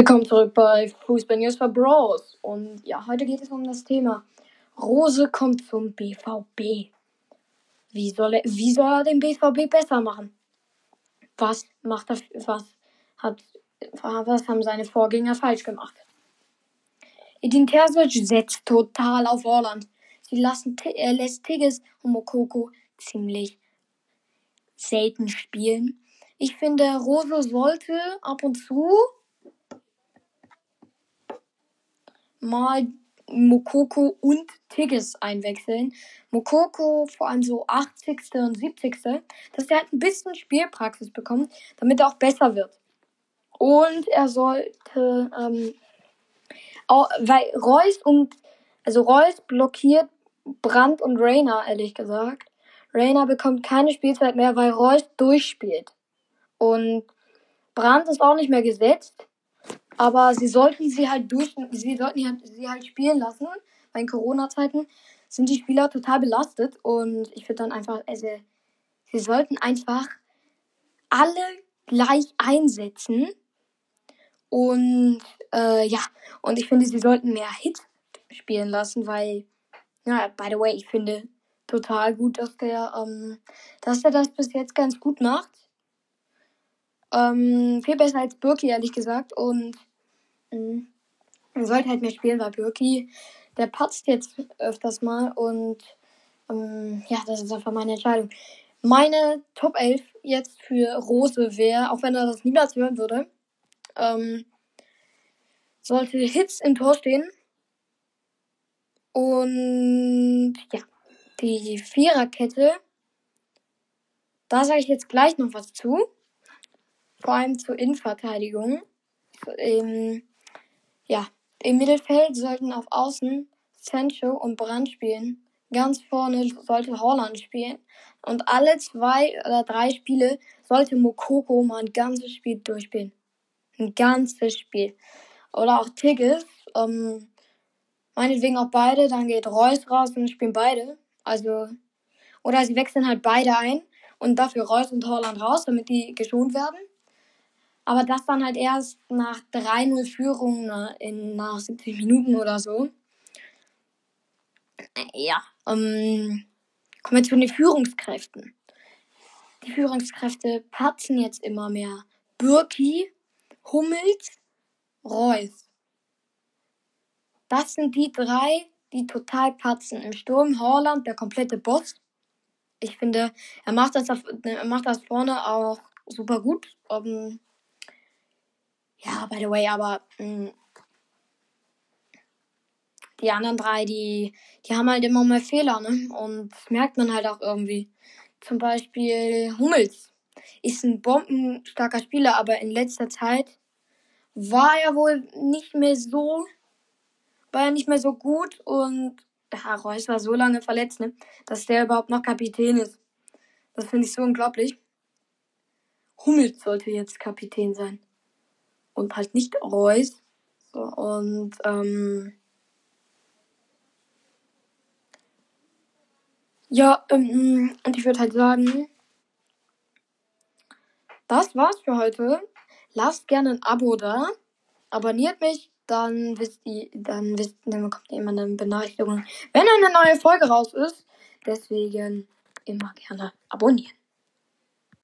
Willkommen zurück bei Fußball News for Bros. Und ja, heute geht es um das Thema Rose kommt zum BVB. Wie soll er, wie soll er den BVB besser machen? Was macht er, was hat, was haben seine Vorgänger falsch gemacht? Edin Terzic setzt total auf Orland. Sie lassen, er lässt Tigges und Mokoko ziemlich selten spielen. Ich finde, Rose sollte ab und zu mal Mokoko und Tigges einwechseln. Mokoko vor allem so 80. und 70. dass er halt ein bisschen Spielpraxis bekommt, damit er auch besser wird. Und er sollte, ähm, auch, weil Reus und, also Reus blockiert Brandt und Rainer, ehrlich gesagt. Rainer bekommt keine Spielzeit mehr, weil Reus durchspielt. Und Brandt ist auch nicht mehr gesetzt. Aber sie sollten sie halt durch, sie sollten halt, sie halt spielen lassen. Weil in Corona-Zeiten sind die Spieler total belastet und ich würde dann einfach, also, sie sollten einfach alle gleich einsetzen. Und äh, ja, und ich finde, sie sollten mehr Hits spielen lassen, weil, ja, by the way, ich finde total gut, dass der, ähm, dass er das bis jetzt ganz gut macht. Ähm, viel besser als Birki, ehrlich gesagt. Und. Man sollte halt mehr spielen, weil Birki, der patzt jetzt öfters mal und ähm, ja, das ist einfach meine Entscheidung. Meine Top 11 jetzt für Rose wäre, auch wenn er das niemals hören würde, ähm, sollte Hits im Tor stehen. Und ja, die Viererkette, da sage ich jetzt gleich noch was zu. Vor allem zur Innenverteidigung. Ähm, ja, im Mittelfeld sollten auf Außen Sancho und Brand spielen. Ganz vorne sollte Holland spielen. Und alle zwei oder drei Spiele sollte Mokoko mal ein ganzes Spiel durchspielen. Ein ganzes Spiel. Oder auch Tigges. Ähm, meinetwegen auch beide. Dann geht Reus raus und spielen beide. Also, oder sie wechseln halt beide ein und dafür Reus und Holland raus, damit die geschont werden. Aber das dann halt erst nach 3-0 Führung ne, in, nach 70 Minuten oder so. Äh, ja, ähm, kommen wir zu den Führungskräften. Die Führungskräfte patzen jetzt immer mehr. Birki, Hummels, Reus. Das sind die drei, die total patzen. Im Sturm Holland, der komplette Boss. Ich finde, er macht das, er macht das vorne auch super gut. Ähm, ja, by the way, aber mh, hm, die anderen drei, die, die haben halt immer mal Fehler, ne? Und das merkt man halt auch irgendwie. Zum Beispiel Hummels ist ein bombenstarker Spieler, aber in letzter Zeit war er wohl nicht mehr so, war er nicht mehr so gut und ja, Reus war so lange verletzt, ne? Dass der überhaupt noch Kapitän ist. Das finde ich so unglaublich. Hummels sollte jetzt Kapitän sein und halt nicht Reus. So, und ähm, ja, ähm, und ich würde halt sagen, das war's für heute. Lasst gerne ein Abo da, abonniert mich, dann wisst ihr, dann wisst, dann bekommt ihr immer eine Benachrichtigung, wenn eine neue Folge raus ist. Deswegen immer gerne abonnieren.